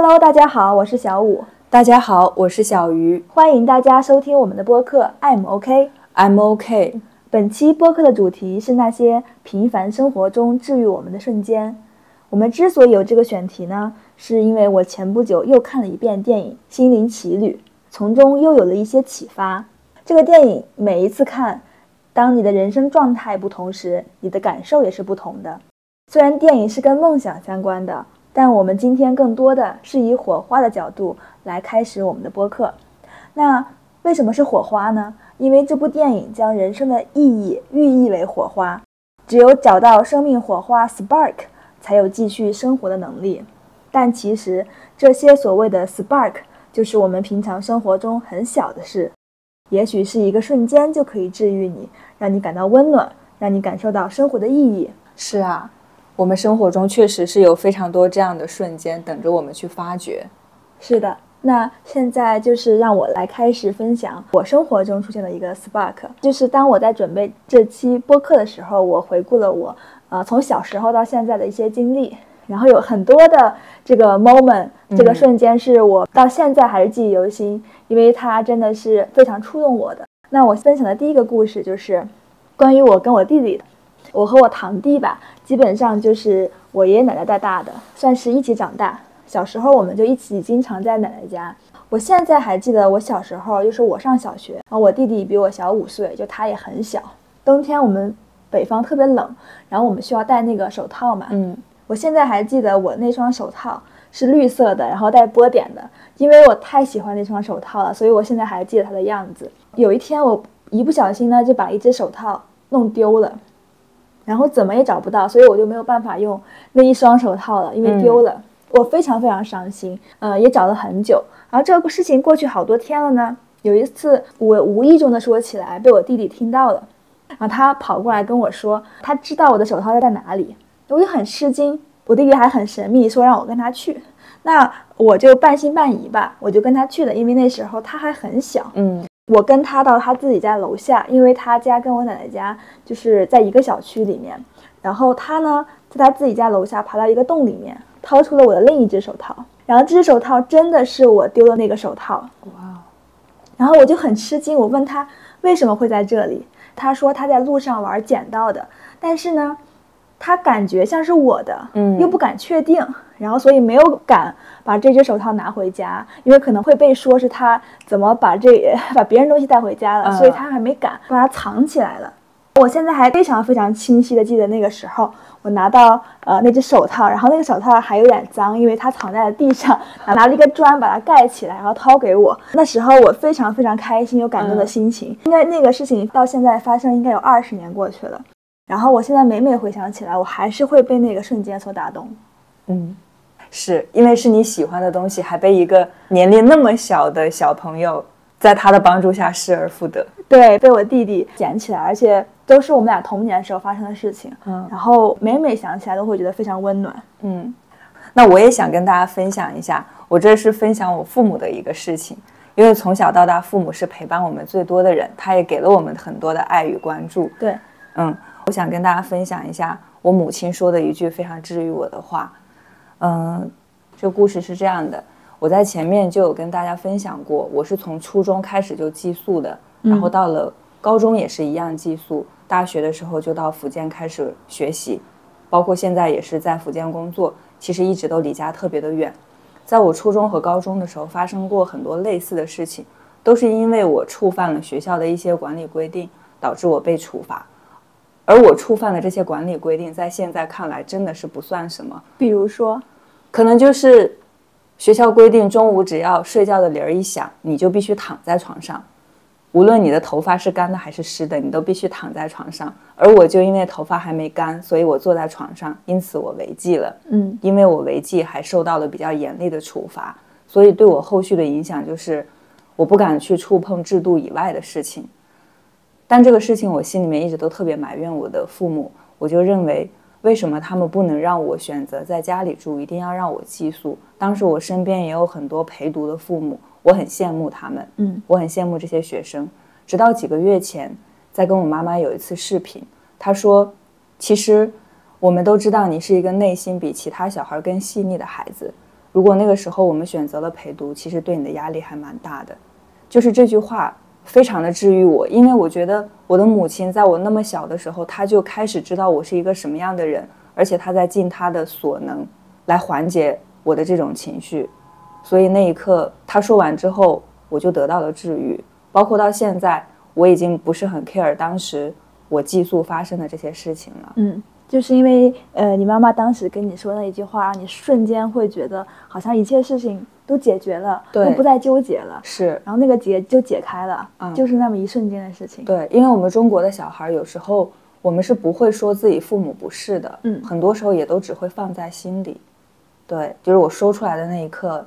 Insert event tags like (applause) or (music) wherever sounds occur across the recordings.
Hello，大家好，我是小五。大家好，我是小鱼。欢迎大家收听我们的播客，I'm OK。I'm OK。本期播客的主题是那些平凡生活中治愈我们的瞬间。我们之所以有这个选题呢，是因为我前不久又看了一遍电影《心灵奇旅》，从中又有了一些启发。这个电影每一次看，当你的人生状态不同时，你的感受也是不同的。虽然电影是跟梦想相关的，但我们今天更多的是以火花的角度来开始我们的播客。那为什么是火花呢？因为这部电影将人生的意义寓意为火花，只有找到生命火花 spark，才有继续生活的能力。但其实这些所谓的 spark，就是我们平常生活中很小的事，也许是一个瞬间就可以治愈你，让你感到温暖，让你感受到生活的意义。是啊，我们生活中确实是有非常多这样的瞬间等着我们去发掘。是的。那现在就是让我来开始分享我生活中出现的一个 spark，就是当我在准备这期播客的时候，我回顾了我呃从小时候到现在的一些经历，然后有很多的这个 moment，这个瞬间是我到现在还是记忆犹新，因为它真的是非常触动我的。那我分享的第一个故事就是关于我跟我弟弟的，我和我堂弟吧，基本上就是我爷爷奶奶带大的，算是一起长大。小时候我们就一起经常在奶奶家。我现在还记得我小时候，就是我上小学，然后我弟弟比我小五岁，就他也很小。冬天我们北方特别冷，然后我们需要戴那个手套嘛。嗯，我现在还记得我那双手套是绿色的，然后带波点的，因为我太喜欢那双手套了，所以我现在还记得它的样子。有一天我一不小心呢，就把一只手套弄丢了，然后怎么也找不到，所以我就没有办法用那一双手套了，因为丢了。我非常非常伤心，呃，也找了很久。然后这个事情过去好多天了呢。有一次我无意中的说起来，被我弟弟听到了，然后他跑过来跟我说，他知道我的手套在哪里。我就很吃惊，我弟弟还很神秘，说让我跟他去。那我就半信半疑吧，我就跟他去了。因为那时候他还很小，嗯，我跟他到他自己家楼下，因为他家跟我奶奶家就是在一个小区里面。然后他呢，在他自己家楼下爬到一个洞里面。掏出了我的另一只手套，然后这只手套真的是我丢的那个手套。哇！然后我就很吃惊，我问他为什么会在这里，他说他在路上玩捡到的，但是呢，他感觉像是我的，嗯，又不敢确定，然后所以没有敢把这只手套拿回家，因为可能会被说是他怎么把这 (laughs) 把别人东西带回家了，所以他还没敢把它藏起来了。我现在还非常非常清晰的记得那个时候。我拿到呃那只手套，然后那个手套还有点脏，因为它藏在了地上。(laughs) 拿了一个砖把它盖起来，然后掏给我。(laughs) 那时候我非常非常开心，有感动的心情。应该那个事情到现在发生应该有二十年过去了。然后我现在每每回想起来，我还是会被那个瞬间所打动。嗯，是因为是你喜欢的东西，还被一个年龄那么小的小朋友在他的帮助下失而复得。对，被我弟弟捡起来，而且。都是我们俩童年时候发生的事情，嗯，然后每每想起来都会觉得非常温暖，嗯，那我也想跟大家分享一下，我这是分享我父母的一个事情，因为从小到大，父母是陪伴我们最多的人，他也给了我们很多的爱与关注，对，嗯，我想跟大家分享一下我母亲说的一句非常治愈我的话，嗯，这故事是这样的，我在前面就有跟大家分享过，我是从初中开始就寄宿的，然后到了高中也是一样寄宿。大学的时候就到福建开始学习，包括现在也是在福建工作，其实一直都离家特别的远。在我初中和高中的时候发生过很多类似的事情，都是因为我触犯了学校的一些管理规定，导致我被处罚。而我触犯的这些管理规定，在现在看来真的是不算什么。比如说，可能就是学校规定中午只要睡觉的铃儿一响，你就必须躺在床上。无论你的头发是干的还是湿的，你都必须躺在床上。而我就因为头发还没干，所以我坐在床上，因此我违纪了。嗯，因为我违纪，还受到了比较严厉的处罚，所以对我后续的影响就是，我不敢去触碰制度以外的事情。但这个事情我心里面一直都特别埋怨我的父母，我就认为，为什么他们不能让我选择在家里住，一定要让我寄宿？当时我身边也有很多陪读的父母。我很羡慕他们，嗯，我很羡慕这些学生。直到几个月前，在跟我妈妈有一次视频，她说：“其实我们都知道你是一个内心比其他小孩更细腻的孩子。如果那个时候我们选择了陪读，其实对你的压力还蛮大的。就是这句话非常的治愈我，因为我觉得我的母亲在我那么小的时候，她就开始知道我是一个什么样的人，而且她在尽她的所能来缓解我的这种情绪。所以那一刻她说完之后，我就得到了治愈。包括到现在，我已经不是很 care 当时我寄宿发生的这些事情了。嗯，就是因为呃，你妈妈当时跟你说那一句话，让你瞬间会觉得好像一切事情都解决了，对都不再纠结了，是，然后那个结就解开了，嗯就是那么一瞬间的事情。对，因为我们中国的小孩有时候我们是不会说自己父母不是的，嗯很多时候也都只会放在心里。对，就是我说出来的那一刻，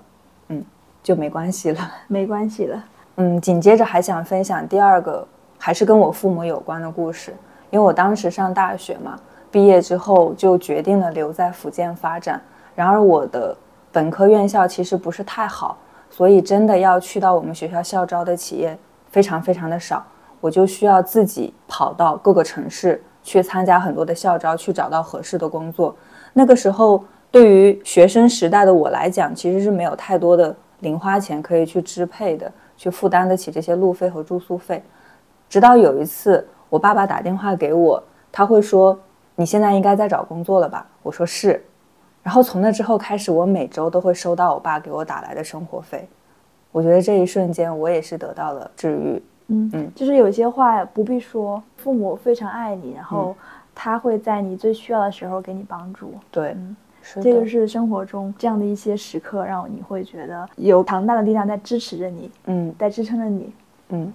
嗯，就没关系了。(laughs) 没关系了。嗯，紧接着还想分享第二个，还是跟我父母有关的故事。因为我当时上大学嘛，毕业之后就决定了留在福建发展。然而我的本科院校其实不是太好，所以真的要去到我们学校校招的企业非常非常的少，我就需要自己跑到各个城市去参加很多的校招，去找到合适的工作。那个时候，对于学生时代的我来讲，其实是没有太多的零花钱可以去支配的，去负担得起这些路费和住宿费。直到有一次，我爸爸打电话给我，他会说：“你现在应该在找工作了吧？”我说是。然后从那之后开始，我每周都会收到我爸给我打来的生活费。我觉得这一瞬间，我也是得到了治愈。嗯嗯就是有些话不必说，父母非常爱你，然后他会在你最需要的时候给你帮助。对，这个是生活中这样的一些时刻，让你会觉得有强大的力量在支持着你，嗯在支撑着你。嗯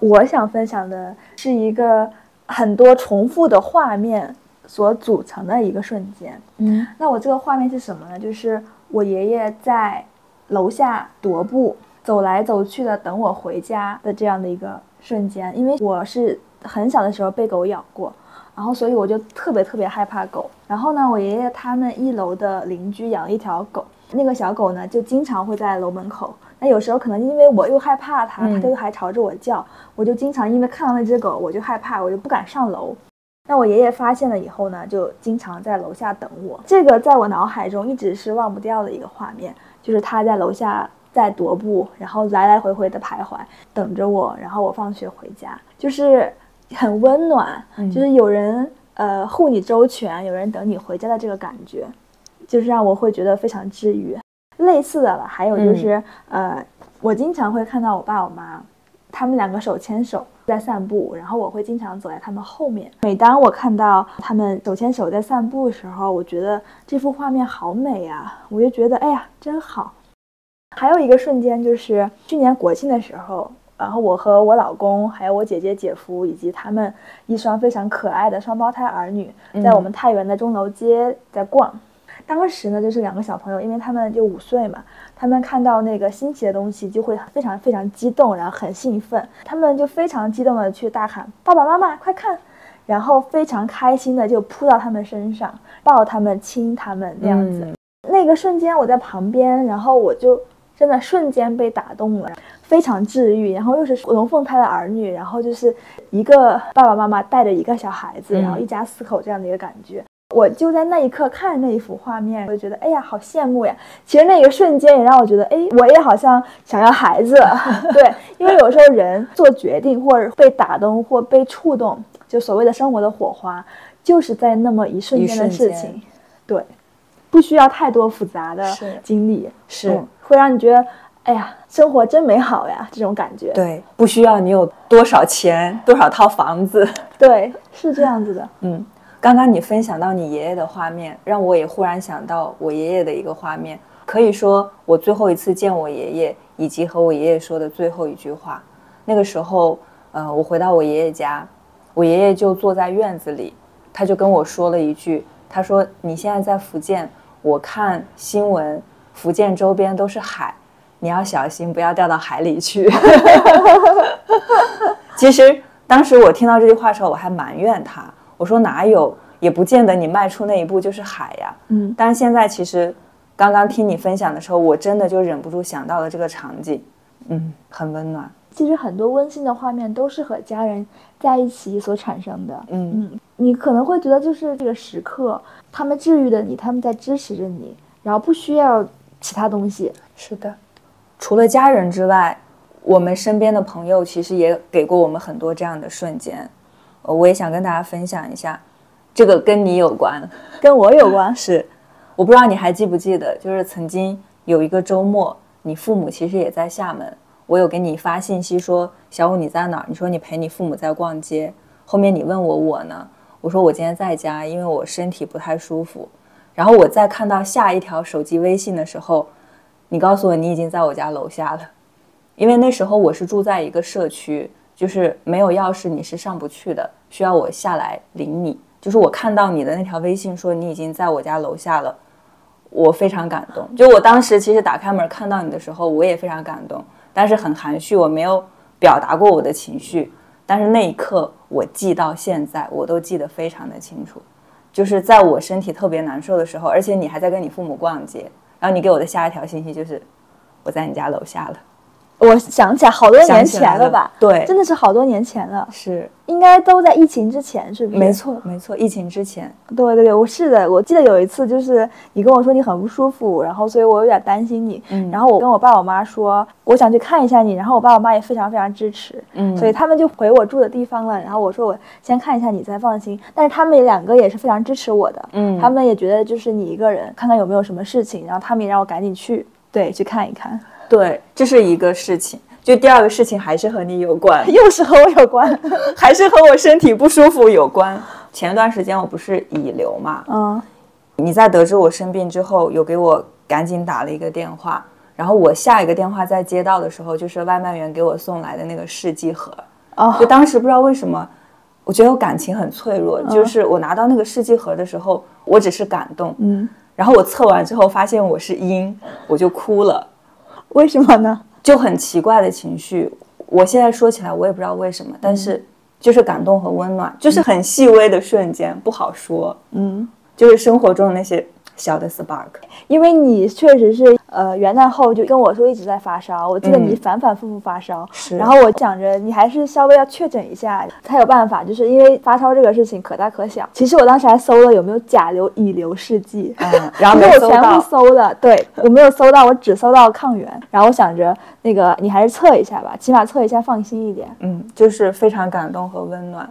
我想分享的是一个很多重复的画面所组成的一个瞬间。嗯那我这个画面是什么呢？就是我爷爷在楼下踱步，走来走去的等我回家的这样的一个瞬间。因为我是很小的时候被狗咬过，然后所以我就特别特别害怕狗。然后呢，我爷爷他们一楼的邻居养了一条狗，那个小狗呢就经常会在楼门口。那有时候可能因为我又害怕它，嗯它就还朝着我叫，我就经常因为看到那只狗，我就害怕，我就不敢上楼。那我爷爷发现了以后呢，就经常在楼下等我。这个在我脑海中一直是忘不掉的一个画面，就是他在楼下在踱步，然后来来回回的徘徊，等着我，然后我放学回家，就是很温暖，嗯就是有人呃护你周全，有人等你回家的这个感觉，就是让我会觉得非常治愈。类似的了，还有就是、呃，我经常会看到我爸我妈，他们两个手牵手在散步，然后我会经常走在他们后面。每当我看到他们手牵手在散步的时候，我觉得这幅画面好美啊！我就觉得哎呀，真好。还有一个瞬间就是去年国庆的时候，然后我和我老公还有我姐姐、姐夫以及他们一双非常可爱的双胞胎儿女，在我们太原的钟楼街在逛。当时呢，就是两个小朋友，因为他们就五岁嘛，他们看到那个新奇的东西就会非常非常激动，然后很兴奋，他们就非常激动的去大喊：“爸爸妈妈，快看！”然后非常开心的就扑到他们身上，抱他们、亲他们那样子。嗯那个瞬间我在旁边，然后我就真的瞬间被打动了，非常治愈。然后又是龙凤胎的儿女，然后就是一个爸爸妈妈带着一个小孩子，嗯然后一家四口这样的一个感觉。我就在那一刻看着那一幅画面，我就觉得哎呀，好羡慕呀！其实那个瞬间也让我觉得，哎，我也好像想要孩子。(laughs) 对，因为有时候人做决定或者被打动或被触动，就所谓的生活的火花，就是在那么一瞬间的事情。对，不需要太多复杂的经历，是嗯会让你觉得，哎呀，生活真美好呀，这种感觉。对，不需要你有多少钱，多少套房子。对，是这样子的。嗯，刚刚你分享到你爷爷的画面，让我也忽然想到我爷爷的一个画面。可以说，我最后一次见我爷爷，以及和我爷爷说的最后一句话。那个时候，呃，我回到我爷爷家，我爷爷就坐在院子里，他就跟我说了一句：“他说你现在在福建，我看新闻，福建周边都是海，你要小心，不要掉到海里去。(laughs) ”其实当时我听到这句话的时候，我还埋怨他，我说哪有，也不见得你迈出那一步就是海呀。嗯，但是现在其实刚刚听你分享的时候，我真的就忍不住想到了这个场景，嗯，很温暖，其实很多温馨的画面都是和家人在一起所产生的。嗯嗯，你可能会觉得就是这个时刻，他们治愈了你，他们在支持着你，然后不需要其他东西。是的，除了家人之外，我们身边的朋友其实也给过我们很多这样的瞬间。我也想跟大家分享一下，这个跟你有关，跟我有关。(laughs) 是，我不知道你还记不记得，就是曾经有一个周末，你父母其实也在厦门，我有给你发信息说，小五你在哪儿？你说你陪你父母在逛街。后面你问我我呢，我说我今天在家，因为我身体不太舒服。然后我再看到下一条手机微信的时候，你告诉我你已经在我家楼下了，因为那时候我是住在一个社区，就是没有钥匙你是上不去的，需要我下来领你。就是我看到你的那条微信说你已经在我家楼下了，我非常感动。就我当时其实打开门看到你的时候，我也非常感动，但是很含蓄，我没有表达过我的情绪。但是那一刻我记到现在，我都记得非常的清楚。就是在我身体特别难受的时候，而且你还在跟你父母逛街，然后你给我的下一条信息就是我在你家楼下了。我想起来好多年前了吧？对，真的是好多年前了。是，应该都在疫情之前，是不是？没错，没错，疫情之前。对对对，我是的。我记得有一次，就是你跟我说你很不舒服，然后所以我有点担心你。嗯。然后我跟我爸我妈说，我想去看一下你。然后我爸我妈也非常非常支持。嗯。所以他们就回我住的地方了。然后我说我先看一下你再放心。但是他们两个也是非常支持我的。嗯。他们也觉得就是你一个人，看看有没有什么事情。然后他们也让我赶紧去，对，去看一看。对，这是一个事情。就第二个事情还是和你有关，(laughs) 又是和我有关，(laughs) 还是和我身体不舒服有关。前段时间我不是乙流嘛，嗯，你在得知我生病之后，有给我赶紧打了一个电话，然后我下一个电话在接到的时候，就是外卖员给我送来的那个试剂盒，哦，就当时不知道为什么，我觉得我感情很脆弱，就是我拿到那个试剂盒的时候，我只是感动，嗯，然后我测完之后发现我是阴，我就哭了，为什么呢？就很奇怪的情绪，我现在说起来我也不知道为什么，但是就是感动和温暖，就是很细微的瞬间，不好说。嗯，就是生活中的那些。小的 spark，因为你确实是呃元旦后就跟我说一直在发烧，我记得你反反复复发烧，是。然后我想着你还是稍微要确诊一下才有办法，就是因为发烧这个事情可大可小。其实我当时还搜了有没有甲流、乙流试剂，(laughs) 然后没有全部搜的，对我没有搜到，我只搜到抗原。然后我想着那个你还是测一下吧，起码测一下放心一点。嗯，就是非常感动和温暖。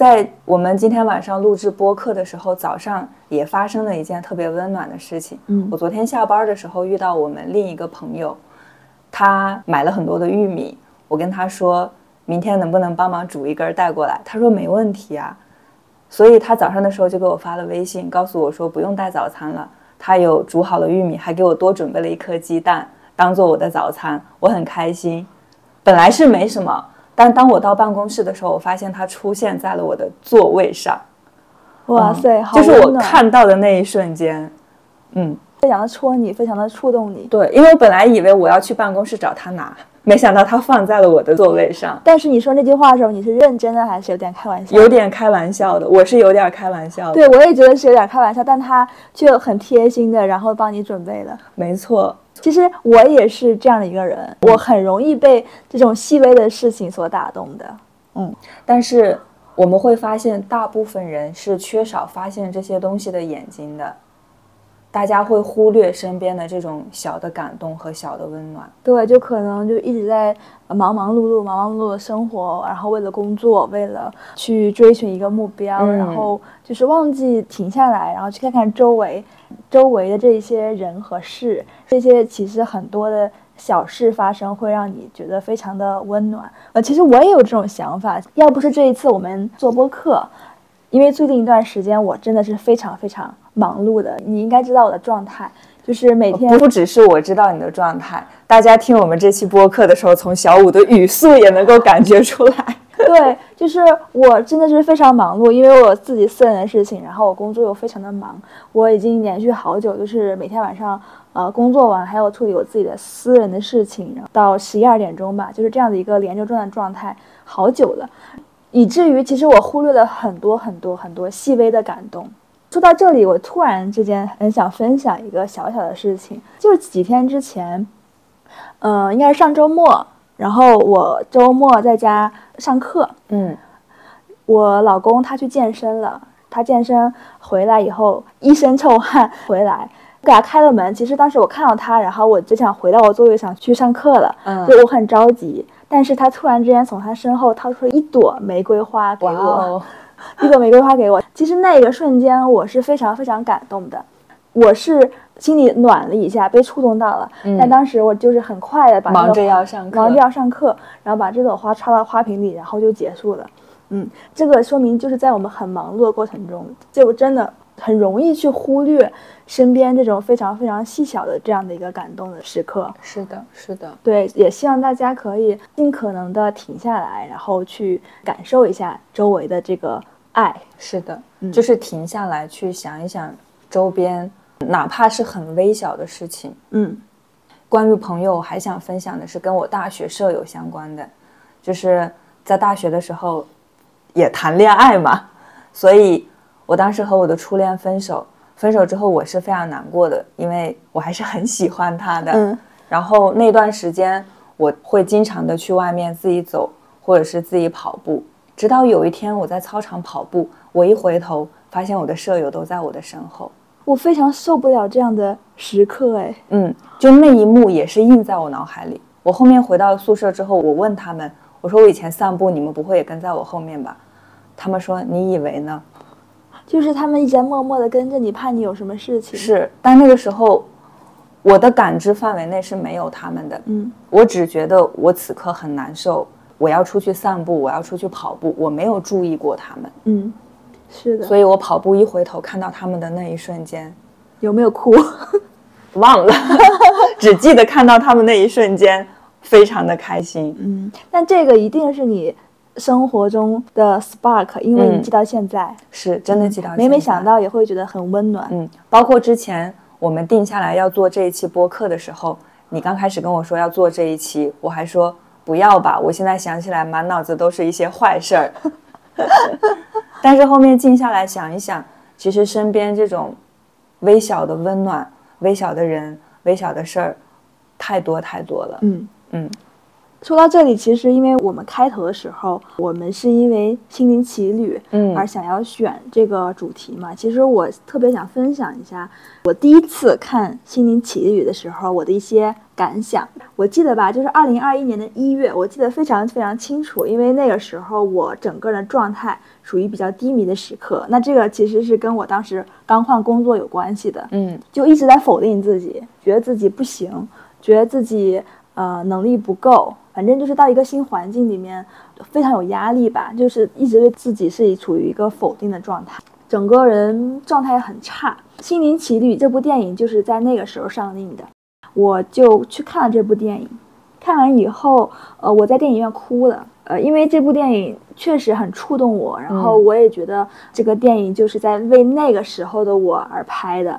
在我们今天晚上录制播客的时候，早上也发生了一件特别温暖的事情。嗯，我昨天下班的时候遇到我们另一个朋友，他买了很多的玉米，我跟他说明天能不能帮忙煮一根带过来，他说没问题啊。所以他早上的时候就给我发了微信，告诉我说不用带早餐了，他有煮好了玉米，还给我多准备了一颗鸡蛋当做我的早餐，我很开心。本来是没什么。但当我到办公室的时候，我发现他出现在了我的座位上。哇塞，就是我看到的那一瞬间，嗯，非常的戳你，非常的触动你。对，因为我本来以为我要去办公室找他拿，没想到他放在了我的座位上。但是你说那句话的时候，你是认真的还是有点开玩笑？有点开玩笑的，我是有点开玩笑的。对，我也觉得是有点开玩笑，但他却很贴心的，然后帮你准备了。没错。其实我也是这样的一个人，我很容易被这种细微的事情所打动的。嗯，但是我们会发现，大部分人是缺少发现这些东西的眼睛的。大家会忽略身边的这种小的感动和小的温暖。对，就可能就一直在忙忙碌碌、忙忙碌碌的生活，然后为了工作，为了去追寻一个目标，然后就是忘记停下来，然后去看看周围。周围的这些人和事，这些其实很多的小事发生，会让你觉得非常的温暖。呃，其实我也有这种想法，要不是这一次我们做播客，因为最近一段时间我真的是非常非常忙碌的。你应该知道我的状态，就是每天不只是我知道你的状态，大家听我们这期播客的时候，从小五的语速也能够感觉出来。(laughs) 对，就是我真的是非常忙碌，因为我自己私人的事情，然后我工作又非常的忙。我已经连续好久，就是每天晚上，呃，工作完还要处理我自己的私人的事情，然后到十一二点钟吧，就是这样的一个连轴转的状态，好久了，以至于其实我忽略了很多很多很多细微的感动。说到这里，我突然之间很想分享一个小小的事情，就是几天之前，嗯，应该是上周末。然后我周末在家上课，嗯，我老公他去健身了，他健身回来以后一身臭汗回来，给他开了门。其实当时我看到他，然后我就想回到我座位上去上课了，嗯就我很着急。但是他突然之间从他身后掏出了一朵玫瑰花给哇我，哦，一朵玫瑰花给我。其实那个瞬间我是非常非常感动的，我是心里暖了一下，被触动到了。嗯但当时我就是很快的把那个忙着花要上课忙着要上课，然后把这朵花插到花瓶里，然后就结束了。嗯，这个说明就是在我们很忙碌的过程中，就真的很容易去忽略身边这种非常非常细小的这样的一个感动的时刻。是的，是的，对，也希望大家可以尽可能的停下来，然后去感受一下周围的这个爱。是的，嗯就是停下来去想一想周边，哪怕是很微小的事情。嗯关于朋友，我还想分享的是跟我大学舍友相关的，就是在大学的时候也谈恋爱嘛，所以我当时和我的初恋分手，分手之后我是非常难过的，因为我还是很喜欢他的。嗯然后那段时间我会经常的去外面自己走，或者是自己跑步，直到有一天我在操场跑步，我一回头发现我的舍友都在我的身后。我非常受不了这样的时刻，哎，嗯，就那一幕也是印在我脑海里。我后面回到宿舍之后，我问他们，我说我以前散步，你们不会也跟在我后面吧？他们说你以为呢？就是他们一直在默默的跟着你，怕你有什么事情。，是，但那个时候我的感知范围内是没有他们的。嗯我只觉得我此刻很难受，我要出去散步，我要出去跑步，我没有注意过他们。嗯，是的。所以我跑步一回头看到他们的那一瞬间，有没有哭？(laughs) 忘了，只记得看到他们那一瞬间，非常的开心。嗯，但这个一定是你生活中的 spark，因为你嗯记到现在，是真的记到每每现在想到也会觉得很温暖。嗯，包括之前我们定下来要做这一期播客的时候，你刚开始跟我说要做这一期，我还说不要吧。我现在想起来，满脑子都是一些坏事儿。(laughs) 但是后面静下来想一想，其实身边这种微小的温暖、微小的人、微小的事儿，太多太多了。嗯嗯说到这里，其实因为我们开头的时候，我们是因为心灵奇旅嗯而想要选这个主题嘛。其实我特别想分享一下我第一次看《心灵奇旅》的时候我的一些感想。我记得吧，就是二零二一年的一月，我记得非常非常清楚，因为那个时候我整个人状态属于比较低迷的时刻。那这个其实是跟我当时刚换工作有关系的。嗯就一直在否定自己，觉得自己不行，觉得自己呃能力不够，反正就是到一个新环境里面非常有压力吧，就是一直对自己是处于一个否定的状态，整个人状态很差。《心灵奇旅》这部电影就是在那个时候上映的，我就去看了这部电影。看完以后，呃，我在电影院哭了，呃，因为这部电影确实很触动我，然后嗯我也觉得这个电影就是在为那个时候的我而拍的。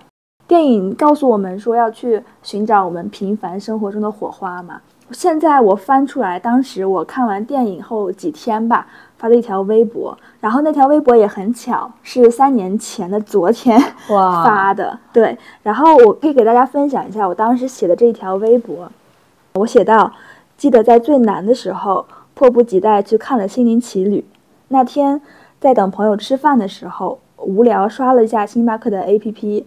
电影告诉我们说要去寻找我们平凡生活中的火花嘛。现在我翻出来，当时我看完电影后几天吧，发的一条微博，然后那条微博也很巧，是三年前的昨天 (laughs) 发的。对，然后我可以给大家分享一下我当时写的这一条微博。我写到，记得在最难的时候，迫不及待去看了《心灵奇旅》。那天在等朋友吃饭的时候，无聊刷了一下星巴克的 APP，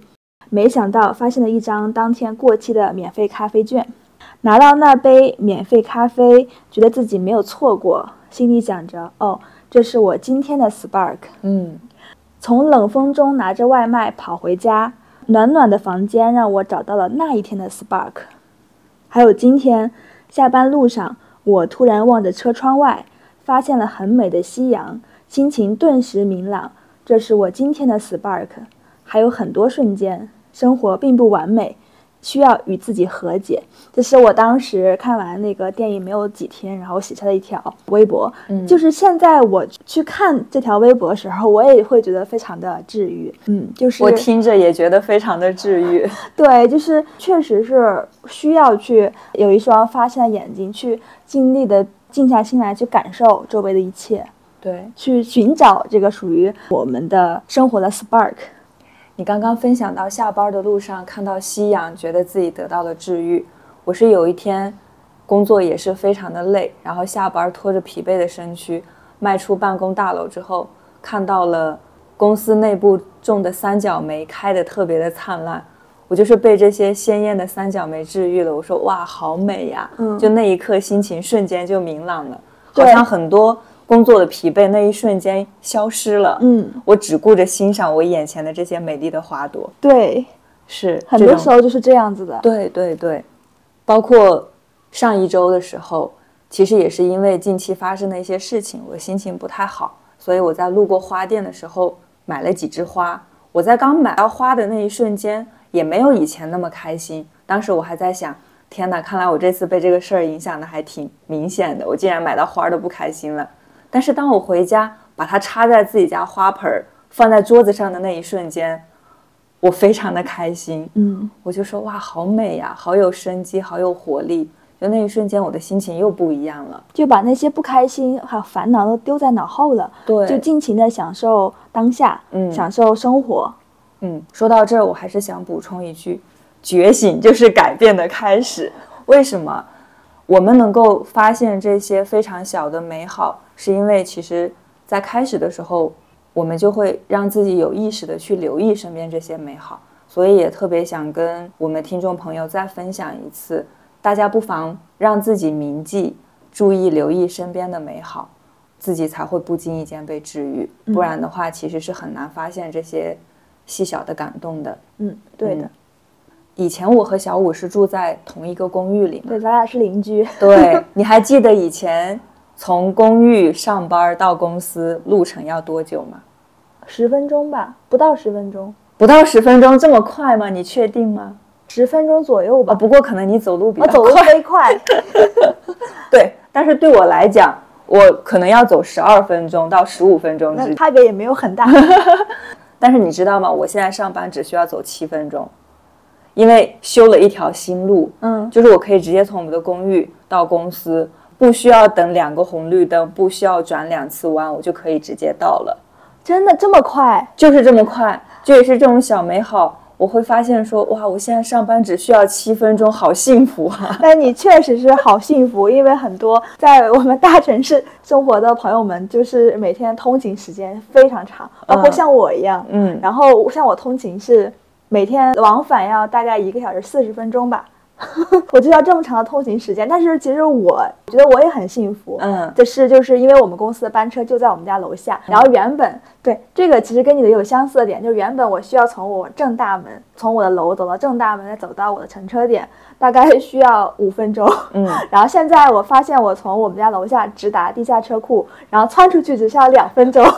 没想到发现了一张当天过期的免费咖啡券。拿到那杯免费咖啡，觉得自己没有错过，心里想着：哦，这是我今天的 spark。嗯从冷风中拿着外卖跑回家，暖暖的房间让我找到了那一天的 spark。还有今天下班路上，我突然望着车窗外，发现了很美的夕阳，心情顿时明朗。这是我今天的 spark。还有很多瞬间，生活并不完美，需要与自己和解。这是我当时看完那个电影没有几天，然后写下的一条微博。嗯就是现在我去看这条微博的时候，我也会觉得非常的治愈。嗯，就是我听着也觉得非常的治愈。(laughs) 对，就是确实是需要去有一双发现的眼睛，去尽力的静下心来去感受周围的一切，对去寻找这个属于我们的生活的 spark。你刚刚分享到下班的路上看到夕阳，觉得自己得到了治愈。我是有一天工作也是非常的累，然后下班拖着疲惫的身躯迈出办公大楼之后，看到了公司内部种的三角梅开得特别的灿烂，我就是被这些鲜艳的三角梅治愈了。我说哇，好美呀！嗯就那一刻心情瞬间就明朗了，好像很多工作的疲惫那一瞬间消失了。嗯，我只顾着欣赏我眼前的这些美丽的花朵，对，是很多时候就是这样子的。对对对，包括上一周的时候，其实也是因为近期发生的一些事情，我心情不太好，所以我在路过花店的时候买了几枝花。我在刚买到花的那一瞬间，也没有以前那么开心。当时我还在想，天哪，看来我这次被这个事儿影响的还挺明显的，我竟然买到花都不开心了。但是当我回家把它插在自己家花盆儿放在桌子上的那一瞬间，我非常的开心。嗯，我就说哇，好美呀，好有生机，好有活力。就那一瞬间，我的心情又不一样了。就把那些不开心还有烦恼都丢在脑后了，对就尽情的享受当下，嗯享受生活。嗯，说到这儿，我还是想补充一句：觉醒就是改变的开始。为什么？我们能够发现这些非常小的美好，是因为其实，在开始的时候，我们就会让自己有意识的去留意身边这些美好。所以也特别想跟我们听众朋友再分享一次，大家不妨让自己铭记、注意、留意身边的美好，自己才会不经意间被治愈。不然的话，其实是很难发现这些细小的感动的。嗯，对的，嗯以前我和小五是住在同一个公寓里嘛，对，咱俩是邻居。(laughs) 对，你还记得以前从公寓上班到公司路程要多久吗？十分钟吧，不到十分钟，不到十分钟，这么快吗？你确定吗？十分钟左右吧。啊，不过可能你走路比较我走路快，飞快 (laughs) (laughs) 对，但是对我来讲，我可能要走十二分钟到十五分钟之间。那差别也没有很大。但是你知道吗？我现在上班只需要走七分钟，因为修了一条新路，嗯，就是我可以直接从我们的公寓到公司，不需要等两个红绿灯，不需要转两次弯，我就可以直接到了，真的这么快？就是这么快。就也是这种小美好，我会发现说，哇，我现在上班只需要七分钟，好幸福啊！但你确实是好幸福，(laughs) 因为很多在我们大城市生活的朋友们，就是每天通勤时间非常长，包括嗯像我一样。嗯，然后像我通勤是每天往返要大概一个小时四十分钟吧，(laughs) 我就要这么长的通勤时间。但是其实我觉得我也很幸福，嗯就是就是因为我们公司的班车就在我们家楼下，然后原本对这个其实跟你的有相似的点，就是原本我需要从我正大门，从我的楼走到正大门，再走到我的乘车点，大概需要五分钟。嗯，(laughs) 然后现在我发现我从我们家楼下直达地下车库，然后窜出去只需要两分钟。(laughs)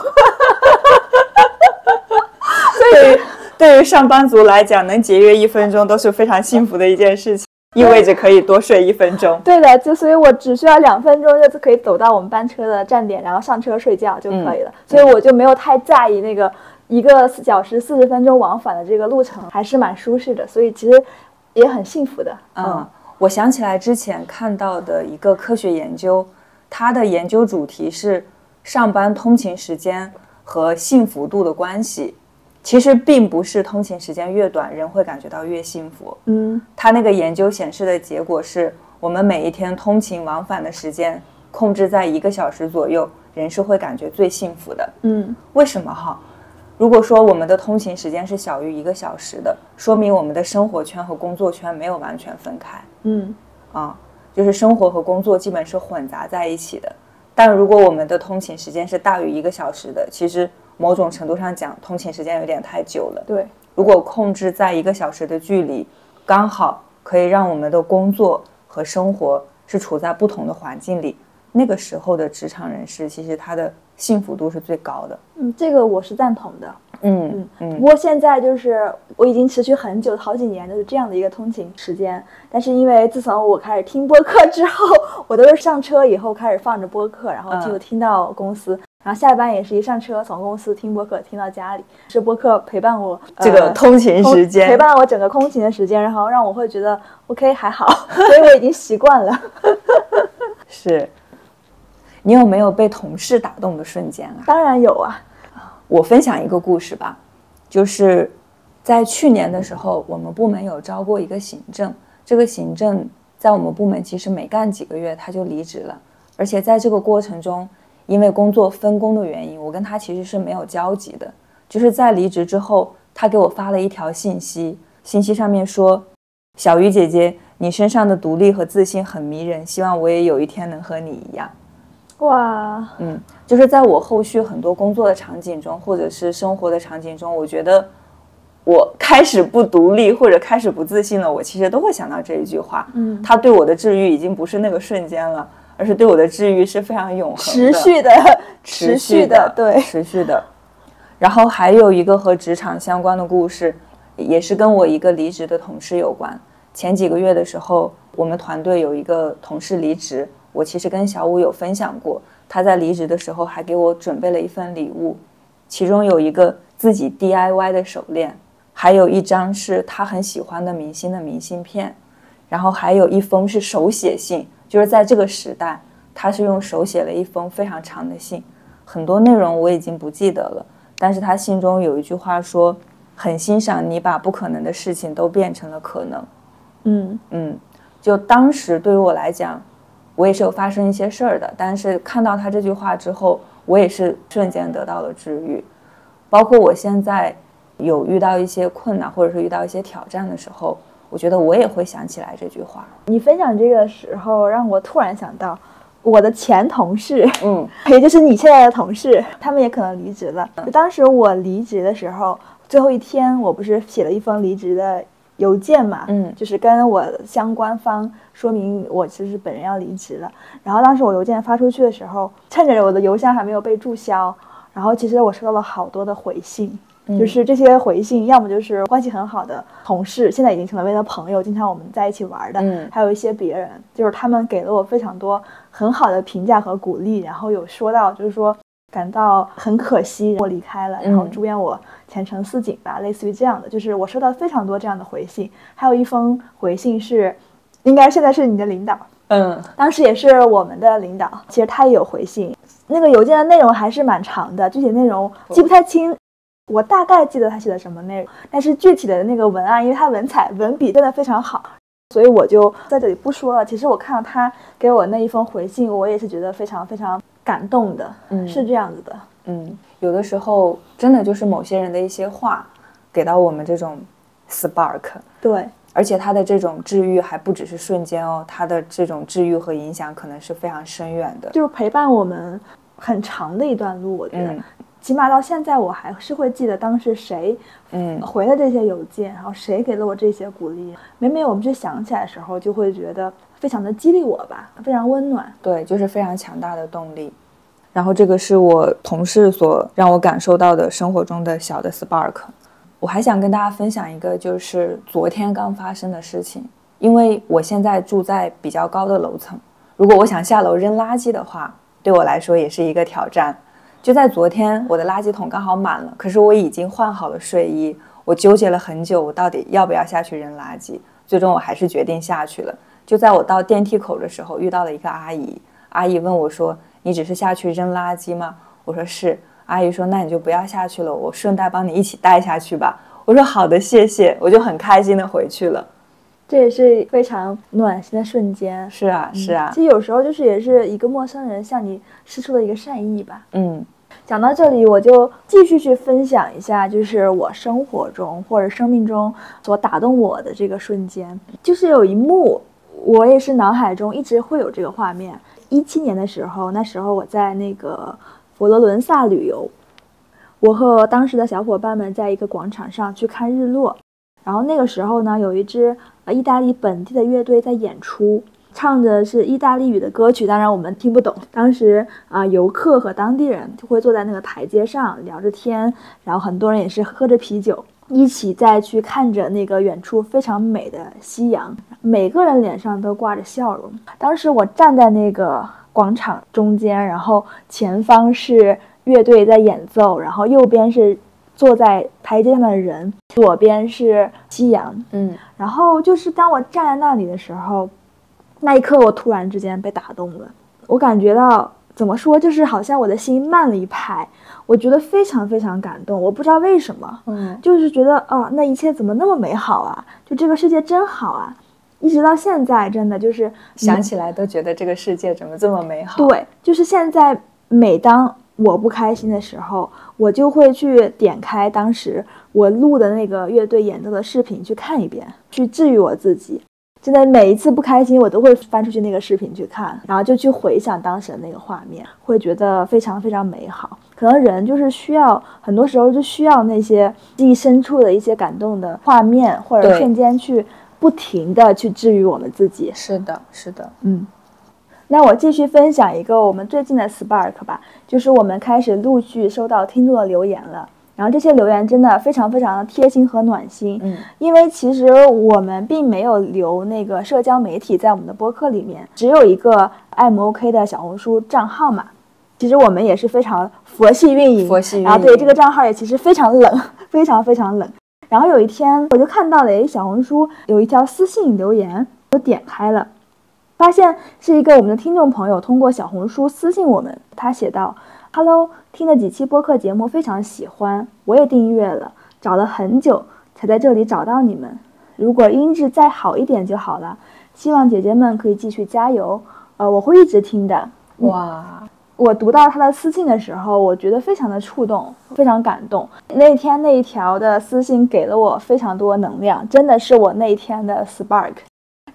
对于对于上班族来讲，能节约一分钟都是非常幸福的一件事情，意味着可以多睡一分钟。对的，就所以我只需要两分钟就可以走到我们班车的站点，然后上车睡觉就可以了。所以我就没有太在意那个一个小时四十分钟往返的这个路程，还是蛮舒适的。所以其实也很幸福的。嗯，我想起来之前看到的一个科学研究，它的研究主题是上班通勤时间和幸福度的关系。其实并不是通勤时间越短，人会感觉到越幸福。嗯他那个研究显示的结果是，我们每一天通勤往返的时间控制在一个小时左右，人是会感觉最幸福的。嗯为什么哈？如果说我们的通勤时间是小于一个小时的，说明我们的生活圈和工作圈没有完全分开嗯啊，就是生活和工作基本是混杂在一起的。但如果我们的通勤时间是大于一个小时的，其实某种程度上讲，通勤时间有点太久了。对，如果控制在一个小时的距离，刚好可以让我们的工作和生活是处在不同的环境里，那个时候的职场人士其实他的幸福度是最高的。嗯，这个我是赞同的。嗯不嗯过现在就是我已经持续很久，好几年都是这样的一个通勤时间。但是因为自从我开始听播客之后，我都是上车以后开始放着播客，然后就嗯听到公司，然后下班也是一上车从公司听播客听到家里，是播客陪伴我、这个呃通勤时间陪伴我整个通勤的时间，然后让我会觉得 OK 还好，(laughs) 所以我已经习惯了。(laughs) 是。你有没有被同事打动的瞬间啊？当然有啊，我分享一个故事吧，就是在去年的时候，我们部门有招过一个行政，这个行政在我们部门其实没干几个月他就离职了，而且在这个过程中，因为工作分工的原因，我跟他其实是没有交集的。就是在离职之后，他给我发了一条信息，信息上面说：“小鱼姐姐，你身上的独立和自信很迷人，希望我也有一天能和你一样。”哇，嗯，就是在我后续很多工作的场景中，或者是生活的场景中，我觉得我开始不独立或者开始不自信了，我其实都会想到这一句话。嗯，他对我的治愈已经不是那个瞬间了，而是对我的治愈是非常永恒的、持续的、持续的，对，持续的。然后还有一个和职场相关的故事，也是跟我一个离职的同事有关。前几个月的时候，我们团队有一个同事离职，我其实跟小五有分享过，他在离职的时候还给我准备了一份礼物，其中有一个自己 DIY 的手链。还有一张是他很喜欢的明星的明信片，然后还有一封是手写信，就是在这个时代，他是用手写了一封非常长的信，很多内容我已经不记得了，但是他信中有一句话说，很欣赏你把不可能的事情都变成了可能，嗯嗯，就当时对于我来讲，我也是有发生一些事儿的，但是看到他这句话之后，我也是瞬间得到了治愈，包括我现在。有遇到一些困难，或者是遇到一些挑战的时候，我觉得我也会想起来这句话。你分享这个时候，让我突然想到我的前同事，嗯，(laughs) 也就是你现在的同事，他们也可能离职了。就当时我离职的时候，最后一天，我不是写了一封离职的邮件嘛，嗯，就是跟我相关方说明我其实本人要离职了。然后当时我邮件发出去的时候，趁着我的邮箱还没有被注销，然后其实我收到了好多的回信。就是这些回信，要么就是关系很好的同事，现在已经成为了朋友，经常我们在一起玩的，嗯，还有一些别人，就是他们给了我非常多很好的评价和鼓励，然后有说到就是说感到很可惜我离开了，然后祝愿我前程似锦吧，类似于这样的，就是我收到非常多这样的回信，还有一封回信是，应该现在是你的领导，嗯，当时也是我们的领导，其实他也有回信，那个邮件的内容还是蛮长的，具体内容记不太清。我大概记得他写的什么内容，但是具体的那个文案，因为他文采文笔真的非常好，所以我就在这里不说了。其实我看到他给我那一封回信，我也是觉得非常非常感动的。嗯，是这样子的。嗯，有的时候真的就是某些人的一些话，给到我们这种 spark。对，而且他的这种治愈还不只是瞬间哦，他的这种治愈和影响可能是非常深远的，就是陪伴我们很长的一段路。我觉得。起码到现在，我还是会记得当时谁，嗯，回了这些邮件，然后谁给了我这些鼓励。每每我们去想起来的时候，就会觉得非常的激励我吧，非常温暖。对，就是非常强大的动力。然后这个是我同事所让我感受到的生活中的小的 spark。我还想跟大家分享一个，就是昨天刚发生的事情。因为我现在住在比较高的楼层，如果我想下楼扔垃圾的话，对我来说也是一个挑战。就在昨天，我的垃圾桶刚好满了，可是我已经换好了睡衣，我纠结了很久，我到底要不要下去扔垃圾？最终我还是决定下去了。就在我到电梯口的时候，遇到了一个阿姨，阿姨问我说：“你只是下去扔垃圾吗？”我说：“是。”阿姨说：“那你就不要下去了，我顺带帮你一起带下去吧。”我说：“好的，谢谢。”我就很开心的回去了。这也是非常暖心的瞬间。是啊，是啊。其实有时候就是也是一个陌生人向你施出的一个善意吧。嗯。讲到这里，我就继续去分享一下，就是我生活中或者生命中所打动我的这个瞬间。就是有一幕，我也是脑海中一直会有这个画面。一七年的时候，那时候我在那个佛罗伦萨旅游，我和当时的小伙伴们在一个广场上去看日落。然后那个时候呢，有一支呃意大利本地的乐队在演出。唱的是意大利语的歌曲，当然我们听不懂。当时啊，游客和当地人就会坐在那个台阶上聊着天，然后很多人也是喝着啤酒，一起再去看着那个远处非常美的夕阳。每个人脸上都挂着笑容。当时我站在那个广场中间，然后前方是乐队在演奏，然后右边是坐在台阶上的人，左边是夕阳。嗯，然后就是当我站在那里的时候。那一刻，我突然之间被打动了，我感觉到怎么说，就是好像我的心慢了一拍，我觉得非常非常感动，我不知道为什么，嗯，就是觉得啊，那一切怎么那么美好啊？就这个世界真好啊！一直到现在，真的就是想起来都觉得这个世界怎么这么美好。对，就是现在，每当我不开心的时候，我就会去点开当时我录的那个乐队演奏的视频去看一遍，去治愈我自己。真的每一次不开心，我都会翻出去那个视频去看，然后就去回想当时的那个画面，会觉得非常非常美好。可能人就是需要，很多时候就需要那些记忆深处的一些感动的画面或者瞬间，去不停的去治愈我们自己。是的，是的，嗯。那我继续分享一个我们最近的 spark 吧，就是我们开始陆续收到听众的留言了。然后这些留言真的非常非常的贴心和暖心，嗯，因为其实我们并没有留那个社交媒体在我们的播客里面，只有一个 M O K 的小红书账号嘛。其实我们也是非常佛系运营，佛系运营。然后对这个账号也其实非常冷，(laughs) 非常非常冷。然后有一天我就看到了，哎，小红书有一条私信留言，我点开了，发现是一个我们的听众朋友通过小红书私信我们，他写道。Hello，听了几期播客节目，非常喜欢，我也订阅了，找了很久才在这里找到你们。如果音质再好一点就好了，希望姐姐们可以继续加油。呃，我会一直听的。哇，我读到他的私信的时候，我觉得非常的触动，非常感动。那天那一条的私信给了我非常多能量，真的是我那一天的 spark。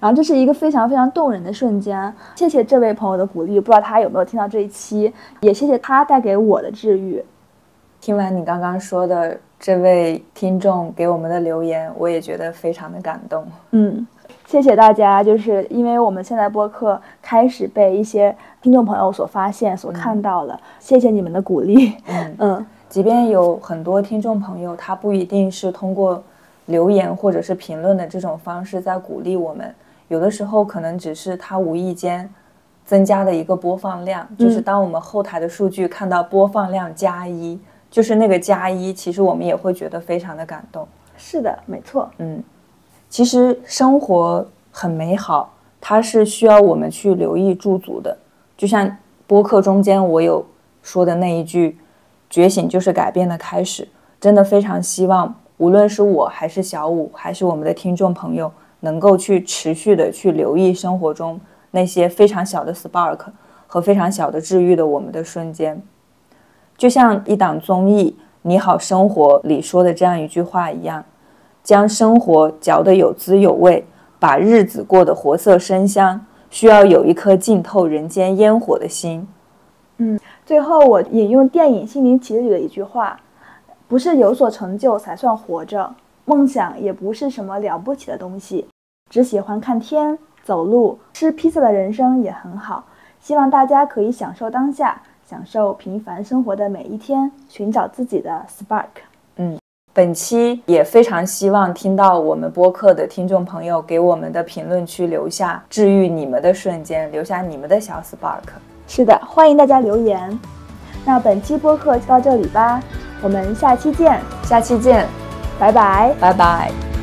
然后这是一个非常非常动人的瞬间，谢谢这位朋友的鼓励，不知道他有没有听到这一期，也谢谢他带给我的治愈。听完你刚刚说的这位听众给我们的留言，我也觉得非常的感动。嗯，谢谢大家，就是因为我们现在播客开始被一些听众朋友所发现、所看到了，谢谢你们的鼓励。嗯嗯，即便有很多听众朋友，他不一定是通过留言或者是评论的这种方式在鼓励我们。有的时候可能只是他无意间增加的一个播放量，就是当我们后台的数据看到播放量加一，就是那个加一，其实我们也会觉得非常的感动。是的，没错。嗯，其实生活很美好，它是需要我们去留意驻足的。就像播客中间我有说的那一句：“觉醒就是改变的开始。”真的非常希望，无论是我还是小五，还是我们的听众朋友。能够去持续的去留意生活中那些非常小的 spark 和非常小的治愈的我们的瞬间，就像一档综艺《你好生活》里说的这样一句话一样，将生活嚼得有滋有味，把日子过得活色生香，需要有一颗浸透人间烟火的心。嗯，最后我引用电影《心灵奇旅》的一句话：不是有所成就才算活着，梦想也不是什么了不起的东西。只喜欢看天、走路、吃披萨的人生也很好。希望大家可以享受当下，享受平凡生活的每一天，寻找自己的 spark。嗯，本期也非常希望听到我们播客的听众朋友给我们的评论区留下治愈你们的瞬间，留下你们的小 spark。是的，欢迎大家留言。那本期播客就到这里吧，我们下期见，下期见，拜拜，拜拜。